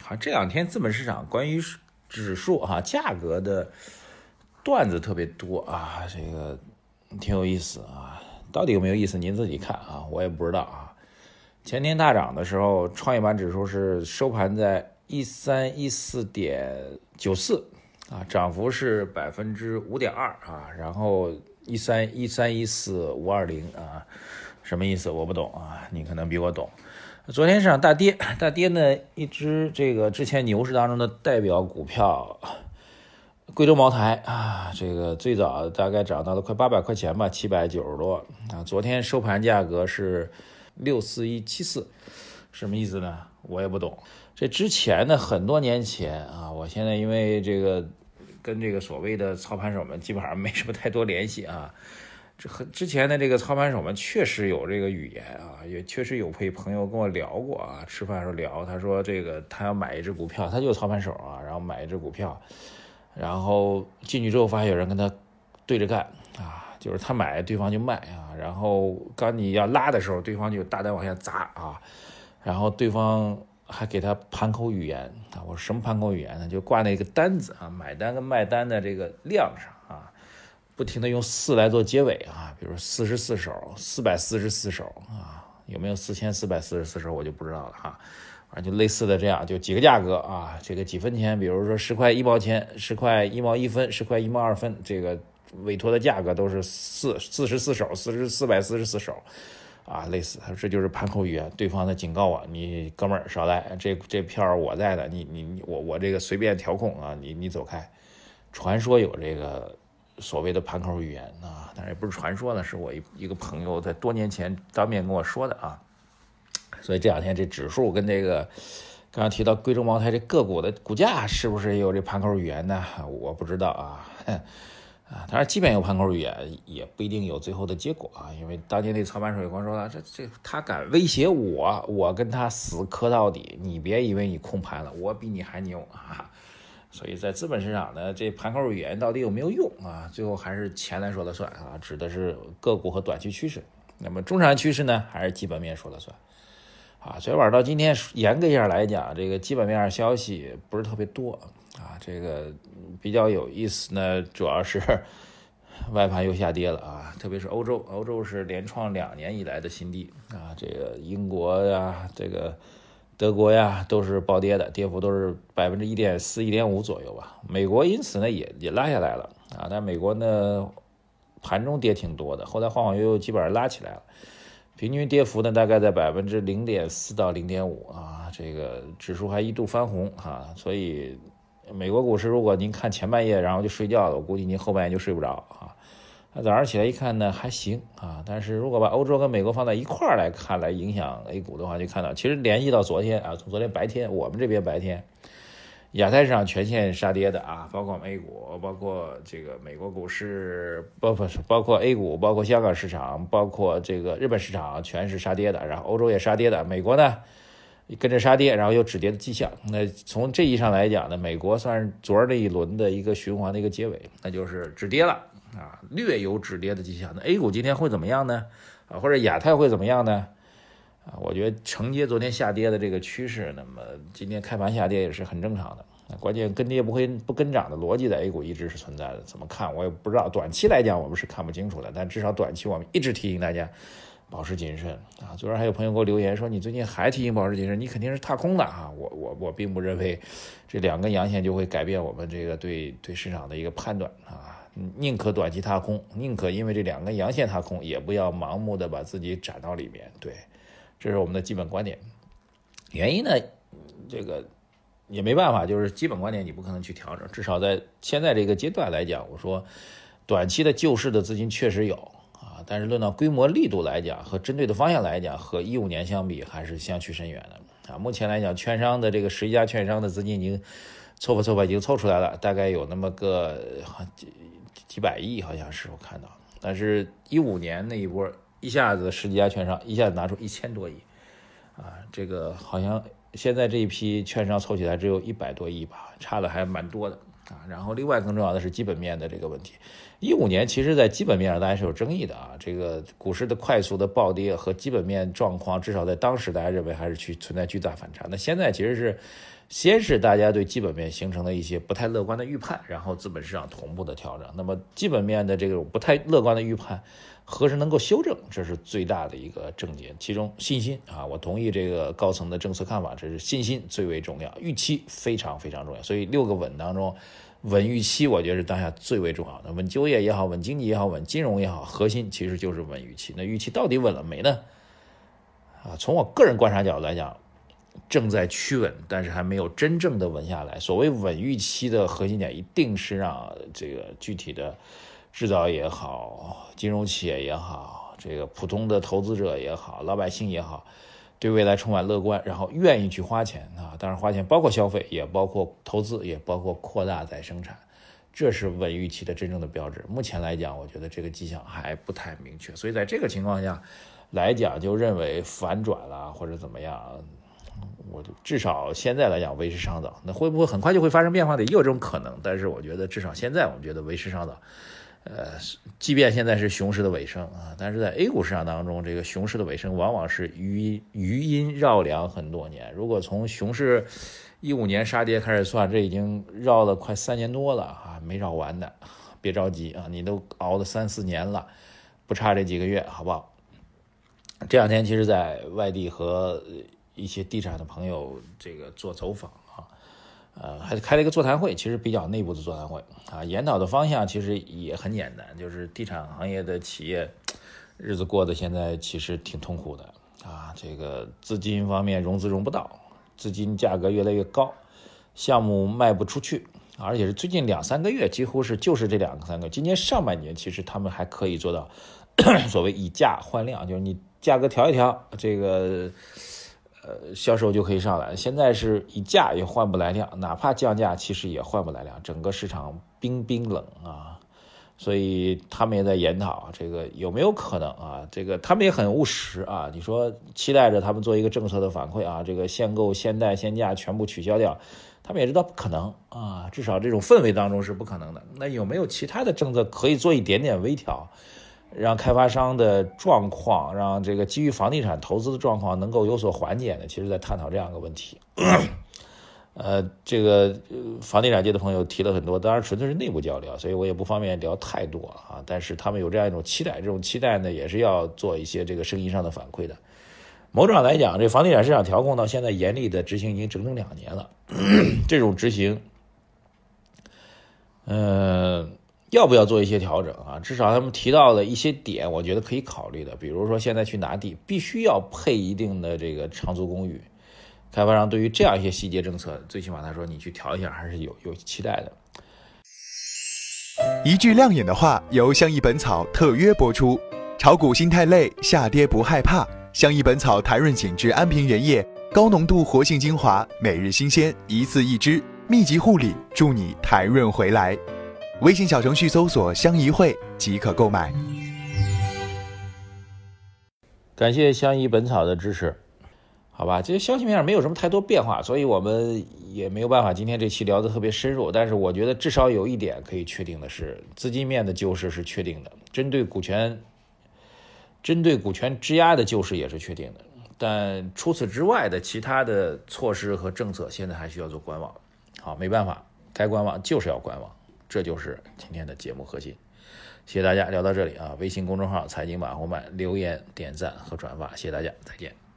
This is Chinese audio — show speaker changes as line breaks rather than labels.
好这两天资本市场关于指数哈价格的段子特别多啊，这个挺有意思啊，到底有没有意思您自己看啊，我也不知道啊。前天大涨的时候，创业板指数是收盘在一三一四点九四啊，涨幅是百分之五点二啊，然后。一三一三一四五二零啊，什么意思？我不懂啊，你可能比我懂。昨天市场大跌，大跌呢，一只这个之前牛市当中的代表股票，贵州茅台啊，这个最早大概涨到了快八百块钱吧，七百九十多啊。昨天收盘价格是六四一七四，什么意思呢？我也不懂。这之前呢，很多年前啊，我现在因为这个。跟这个所谓的操盘手们基本上没什么太多联系啊。这和之前的这个操盘手们确实有这个语言啊，也确实有陪朋友跟我聊过啊。吃饭时候聊，他说这个他要买一只股票，他就是操盘手啊，然后买一只股票，然后进去之后发现有人跟他对着干啊，就是他买对方就卖啊，然后刚你要拉的时候，对方就大胆往下砸啊，然后对方。还给他盘口语言啊！我说什么盘口语言呢？就挂那个单子啊，买单跟卖单的这个量上，不停的用四来做结尾啊，比如四十四手、四百四十四手啊，有没有四千四百四十四手我就不知道了哈。反正就类似的这样，就几个价格啊，这个几分钱，比如说十块一毛钱、十块一毛一分、十块一毛二分，这个委托的价格都是四四十四手、四十四百四十四手。啊，类似，这就是盘口语言，对方在警告我，你哥们儿少来，这这票我在的，你你我我这个随便调控啊，你你走开。传说有这个所谓的盘口语言啊，但是也不是传说呢，是我一一个朋友在多年前当面跟我说的啊。所以这两天这指数跟这个刚刚提到贵州茅台这个股的股价是不是也有这盘口语言呢？我不知道啊。啊，当然，即便有盘口语言，也不一定有最后的结果啊。因为当年那操盘手有光说了，这这他敢威胁我，我跟他死磕到底。你别以为你控盘了，我比你还牛啊！所以在资本市场呢，这盘口语言到底有没有用啊？最后还是钱来说了算啊，指的是个股和短期趋势。那么中长趋势呢，还是基本面说了算啊。昨天晚上到今天，严格一下来讲，这个基本面消息不是特别多。啊，这个比较有意思呢，主要是 外盘又下跌了啊，特别是欧洲，欧洲是连创两年以来的新低啊，这个英国呀，这个德国呀，都是暴跌的，跌幅都是百分之一点四、一点五左右吧。美国因此呢也也拉下来了啊，但美国呢盘中跌挺多的，后来晃晃悠悠基本上拉起来了，平均跌幅呢大概在百分之零点四到零点五啊，这个指数还一度翻红啊，所以。美国股市，如果您看前半夜然后就睡觉了，我估计您后半夜就睡不着啊。那早上起来一看呢，还行啊。但是如果把欧洲跟美国放在一块儿来看，来影响 A 股的话，就看到其实联系到昨天啊，从昨天白天我们这边白天，亚太市场全线杀跌的啊，包括 A 股，包括这个美国股市，包括包括 A 股，包括香港市场，包括这个日本市场，全是杀跌的。然后欧洲也杀跌的，美国呢？跟着杀跌，然后有止跌的迹象。那从这意义上来讲呢，美国算是昨儿这一轮的一个循环的一个结尾，那就是止跌了啊，略有止跌的迹象。那 A 股今天会怎么样呢？啊，或者亚太会怎么样呢？啊，我觉得承接昨天下跌的这个趋势，那么今天开盘下跌也是很正常的。关键跟跌不会不跟涨的逻辑在 A 股一直是存在的。怎么看我也不知道，短期来讲我们是看不清楚的，但至少短期我们一直提醒大家。保持谨慎啊！昨儿还有朋友给我留言说，你最近还提醒保持谨慎，你肯定是踏空的啊！我我我并不认为这两根阳线就会改变我们这个对对市场的一个判断啊！宁可短期踏空，宁可因为这两根阳线踏空，也不要盲目的把自己斩到里面。对，这是我们的基本观点。原因呢，这个也没办法，就是基本观点你不可能去调整，至少在现在这个阶段来讲，我说短期的救市的资金确实有啊。但是论到规模力度来讲，和针对的方向来讲，和一五年相比还是相去甚远的啊。目前来讲，券商的这个十一家券商的资金已经凑合凑合已经凑出来了，大概有那么个几百亿，好像是我看到。但是，一五年那一波一下子十几家券商一下子拿出一千多亿，啊，这个好像现在这一批券商凑起来只有一百多亿吧，差的还蛮多的啊。然后，另外更重要的是基本面的这个问题。一五年其实在基本面上大家是有争议的啊，这个股市的快速的暴跌和基本面状况，至少在当时大家认为还是去存在巨大反差。那现在其实是。先是大家对基本面形成了一些不太乐观的预判，然后资本市场同步的调整。那么基本面的这种不太乐观的预判，何时能够修正，这是最大的一个症结。其中信心啊，我同意这个高层的政策看法，这是信心最为重要，预期非常非常重要。所以六个稳当中，稳预期我觉得是当下最为重要的。稳就业也好，稳经济也好，稳金融也好，核心其实就是稳预期。那预期到底稳了没呢？啊，从我个人观察角度来讲。正在趋稳，但是还没有真正的稳下来。所谓稳预期的核心点，一定是让这个具体的制造业也好，金融企业也好，这个普通的投资者也好，老百姓也好，对未来充满乐观，然后愿意去花钱啊。当然，花钱包括消费，也包括投资，也包括扩大再生产，这是稳预期的真正的标志。目前来讲，我觉得这个迹象还不太明确。所以在这个情况下来讲，就认为反转了或者怎么样。我至少现在来讲为时尚早，那会不会很快就会发生变化的也有这种可能，但是我觉得至少现在我们觉得为时尚早。呃，即便现在是熊市的尾声啊，但是在 A 股市场当中，这个熊市的尾声往往是余余音绕梁很多年。如果从熊市一五年杀跌开始算，这已经绕了快三年多了啊，没绕完的，别着急啊，你都熬了三四年了，不差这几个月，好不好？这两天其实，在外地和。一些地产的朋友，这个做走访啊，呃，还开了一个座谈会，其实比较内部的座谈会啊。研讨的方向其实也很简单，就是地产行业的企业日子过得现在其实挺痛苦的啊。这个资金方面融资融不到，资金价格越来越高，项目卖不出去，而且是最近两三个月，几乎是就是这两个三个。今年上半年其实他们还可以做到 所谓以价换量，就是你价格调一调，这个。销售就可以上来。现在是以价也换不来量，哪怕降价，其实也换不来量。整个市场冰冰冷啊，所以他们也在研讨这个有没有可能啊？这个他们也很务实啊。你说期待着他们做一个政策的反馈啊，这个限购、限贷、限价全部取消掉，他们也知道不可能啊。至少这种氛围当中是不可能的。那有没有其他的政策可以做一点点微调？让开发商的状况，让这个基于房地产投资的状况能够有所缓解呢？其实，在探讨这样一个问题。呃，这个房地产界的朋友提了很多，当然纯粹是内部交流，所以我也不方便聊太多啊。但是他们有这样一种期待，这种期待呢，也是要做一些这个声音上的反馈的。某种上来讲，这房地产市场调控到现在严厉的执行已经整整两年了，这种执行，嗯。要不要做一些调整啊？至少他们提到的一些点，我觉得可以考虑的。比如说，现在去拿地必须要配一定的这个长租公寓，开发商对于这样一些细节政策，最起码他说你去调一下，还是有有期待的。
一句亮眼的话，由相宜本草特约播出。炒股心太累，下跌不害怕。相宜本草台润紧致安瓶原液，高浓度活性精华，每日新鲜，一次一支，密集护理，助你台润回来。微信小程序搜索“相宜会”即可购买。
感谢相宜本草的支持，好吧，这些消息面上没有什么太多变化，所以我们也没有办法今天这期聊得特别深入。但是我觉得至少有一点可以确定的是，资金面的救市是确定的，针对股权、针对股权质押的救市也是确定的。但除此之外的其他的措施和政策，现在还需要做观望。好，没办法，该观望就是要观望。这就是今天的节目核心，谢谢大家聊到这里啊！微信公众号财经网红漫留言点赞和转发，谢谢大家，再见。